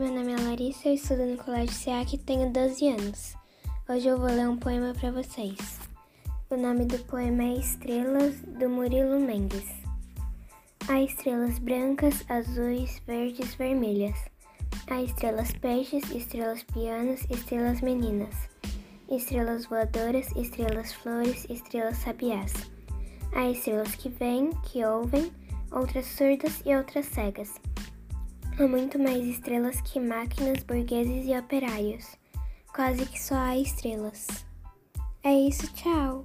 meu nome é Larissa, eu estudo no Colégio SEAC e tenho 12 anos. Hoje eu vou ler um poema para vocês. O nome do poema é Estrelas, do Murilo Mendes. Há estrelas brancas, azuis, verdes, vermelhas. Há estrelas peixes, estrelas pianos, estrelas meninas. Estrelas voadoras, estrelas flores, estrelas sabiás. Há estrelas que vêm, que ouvem, outras surdas e outras cegas. Há muito mais estrelas que máquinas, burgueses e operários. Quase que só há estrelas. É isso, tchau!